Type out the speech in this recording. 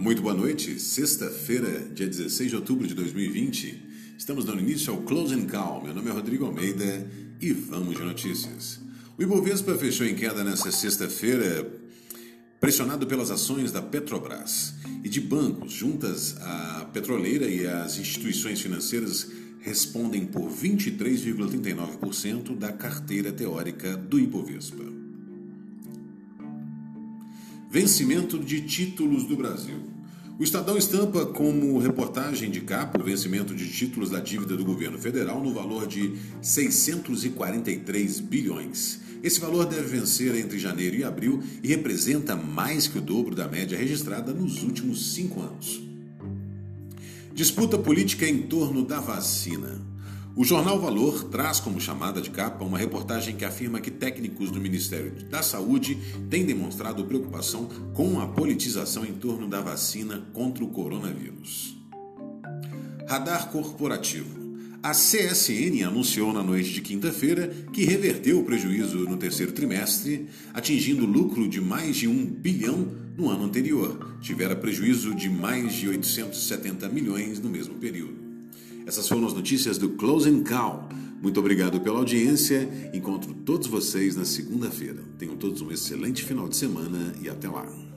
Muito boa noite, sexta-feira, dia 16 de outubro de 2020. Estamos dando início ao Close and Call. Meu nome é Rodrigo Almeida e vamos de notícias. O Ibovespa fechou em queda nesta sexta-feira, pressionado pelas ações da Petrobras e de bancos, juntas à petroleira e as instituições financeiras respondem por 23,39% da carteira teórica do Ibovespa. Vencimento de títulos do Brasil. O Estadão estampa como reportagem de capa o vencimento de títulos da dívida do governo federal no valor de 643 bilhões. Esse valor deve vencer entre janeiro e abril e representa mais que o dobro da média registrada nos últimos cinco anos. Disputa política em torno da vacina. O jornal Valor traz como chamada de capa uma reportagem que afirma que técnicos do Ministério da Saúde têm demonstrado preocupação com a politização em torno da vacina contra o coronavírus. Radar corporativo. A CSN anunciou na noite de quinta-feira que reverteu o prejuízo no terceiro trimestre, atingindo lucro de mais de um bilhão no ano anterior. Tivera prejuízo de mais de 870 milhões no mesmo período. Essas foram as notícias do Closing Call. Muito obrigado pela audiência. Encontro todos vocês na segunda-feira. Tenham todos um excelente final de semana e até lá.